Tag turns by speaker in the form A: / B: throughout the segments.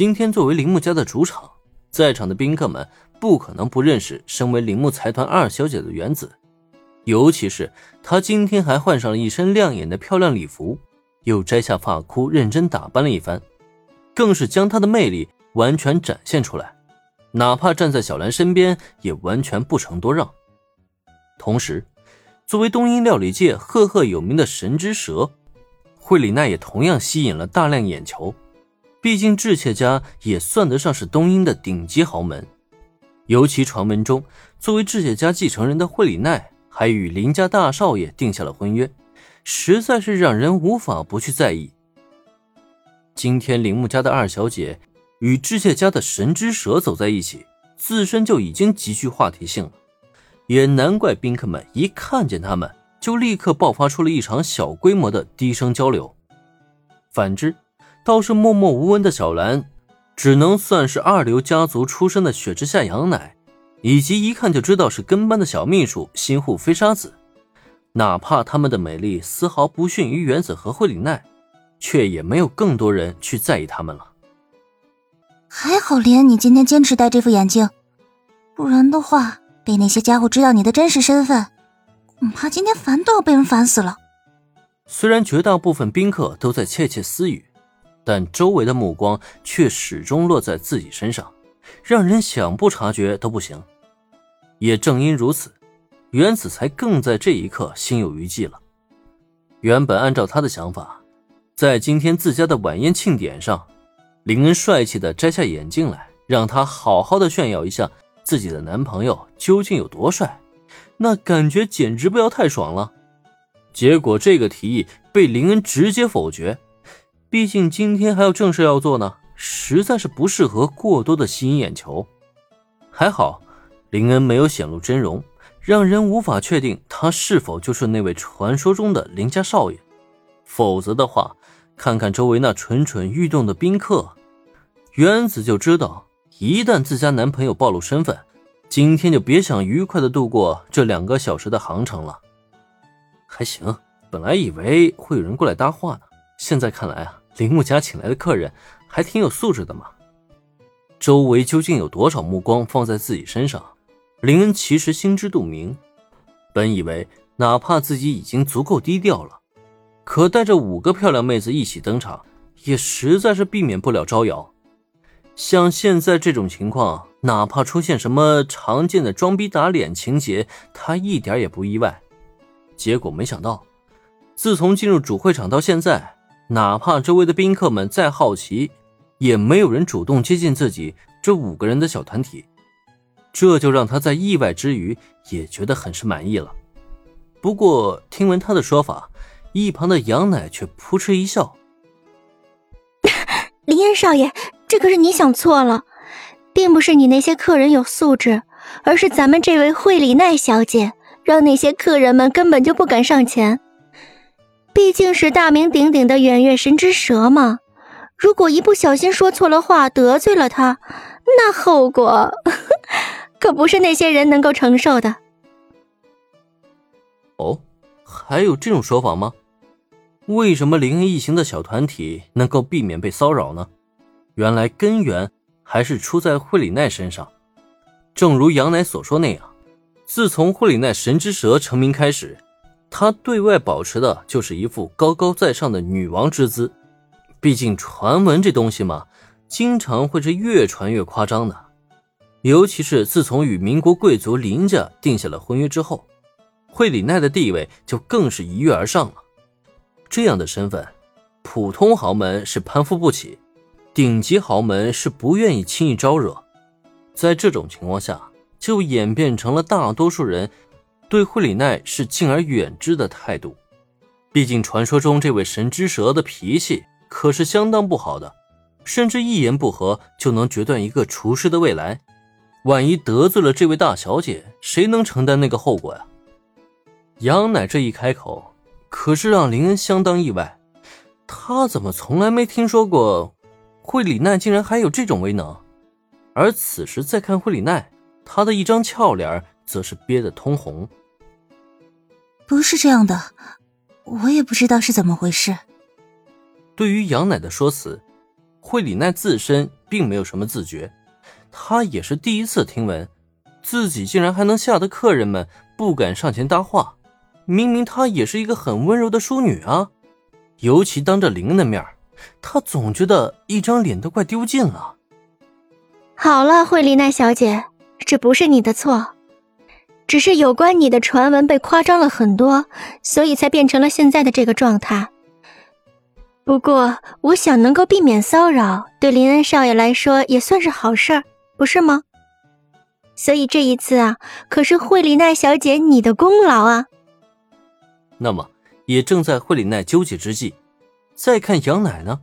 A: 今天作为铃木家的主场，在场的宾客们不可能不认识身为铃木财团二小姐的原子，尤其是她今天还换上了一身亮眼的漂亮礼服，又摘下发箍，认真打扮了一番，更是将她的魅力完全展现出来。哪怕站在小兰身边，也完全不成多让。同时，作为东瀛料理界赫赫有名的神之蛇，惠里奈也同样吸引了大量眼球。毕竟智切家也算得上是东瀛的顶级豪门，尤其传闻中，作为智切家继承人的惠里奈还与林家大少爷定下了婚约，实在是让人无法不去在意。今天铃木家的二小姐与智切家的神之蛇走在一起，自身就已经极具话题性了，也难怪宾客们一看见他们就立刻爆发出了一场小规模的低声交流。反之。倒是默默无闻的小兰，只能算是二流家族出身的雪之下羊奶，以及一看就知道是跟班的小秘书新护飞沙子。哪怕他们的美丽丝毫不逊于原子和惠里奈，却也没有更多人去在意他们了。
B: 还好莲，你今天坚持戴这副眼镜，不然的话，被那些家伙知道你的真实身份，恐怕今天烦都要被人烦死了。
A: 虽然绝大部分宾客都在窃窃私语。但周围的目光却始终落在自己身上，让人想不察觉都不行。也正因如此，原子才更在这一刻心有余悸了。原本按照他的想法，在今天自家的晚宴庆典上，林恩帅气的摘下眼镜来，让他好好的炫耀一下自己的男朋友究竟有多帅，那感觉简直不要太爽了。结果这个提议被林恩直接否决。毕竟今天还有正事要做呢，实在是不适合过多的吸引眼球。还好，林恩没有显露真容，让人无法确定他是否就是那位传说中的林家少爷。否则的话，看看周围那蠢蠢欲动的宾客，原子就知道，一旦自家男朋友暴露身份，今天就别想愉快的度过这两个小时的航程了。还行，本来以为会有人过来搭话呢，现在看来啊。铃木家请来的客人还挺有素质的嘛。周围究竟有多少目光放在自己身上，林恩其实心知肚明。本以为哪怕自己已经足够低调了，可带着五个漂亮妹子一起登场，也实在是避免不了招摇。像现在这种情况，哪怕出现什么常见的装逼打脸情节，他一点也不意外。结果没想到，自从进入主会场到现在。哪怕周围的宾客们再好奇，也没有人主动接近自己这五个人的小团体，这就让他在意外之余也觉得很是满意了。不过听闻他的说法，一旁的杨奶却扑哧一笑：“
C: 林烟少爷，这可是你想错了，并不是你那些客人有素质，而是咱们这位惠里奈小姐让那些客人们根本就不敢上前。”毕竟是大名鼎鼎的远月神之蛇嘛，如果一不小心说错了话，得罪了他，那后果 可不是那些人能够承受的。
A: 哦，还有这种说法吗？为什么灵恩一行的小团体能够避免被骚扰呢？原来根源还是出在惠里奈身上。正如杨乃所说那样，自从惠里奈神之蛇成名开始。她对外保持的就是一副高高在上的女王之姿，毕竟传闻这东西嘛，经常会是越传越夸张的。尤其是自从与民国贵族林家定下了婚约之后，惠里奈的地位就更是一跃而上了。这样的身份，普通豪门是攀附不起，顶级豪门是不愿意轻易招惹。在这种情况下，就演变成了大多数人。对惠里奈是敬而远之的态度，毕竟传说中这位神之蛇的脾气可是相当不好的，甚至一言不合就能决断一个厨师的未来。万一得罪了这位大小姐，谁能承担那个后果呀？杨乃这一开口，可是让林恩相当意外，他怎么从来没听说过惠里奈竟然还有这种威能？而此时再看惠里奈，她的一张俏脸则是憋得通红。
B: 不是这样的，我也不知道是怎么回事。
A: 对于杨奶的说辞，惠里奈自身并没有什么自觉，她也是第一次听闻，自己竟然还能吓得客人们不敢上前搭话。明明她也是一个很温柔的淑女啊，尤其当着林恩的面，她总觉得一张脸都快丢尽了。
C: 好了，惠里奈小姐，这不是你的错，只是有关你的传闻被夸张了很多，所以才变成了现在的这个状态。不过，我想能够避免骚扰，对林恩少爷来说也算是好事儿，不是吗？所以这一次啊，可是惠里奈小姐你的功劳啊。
A: 那么，也正在惠里奈纠结之际，再看杨奶呢，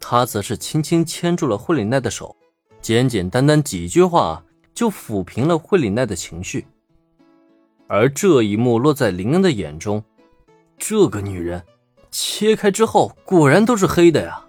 A: 她则是轻轻牵住了惠里奈的手，简简单单几句话就抚平了惠里奈的情绪。而这一幕落在林恩的眼中，这个女人。切开之后，果然都是黑的呀。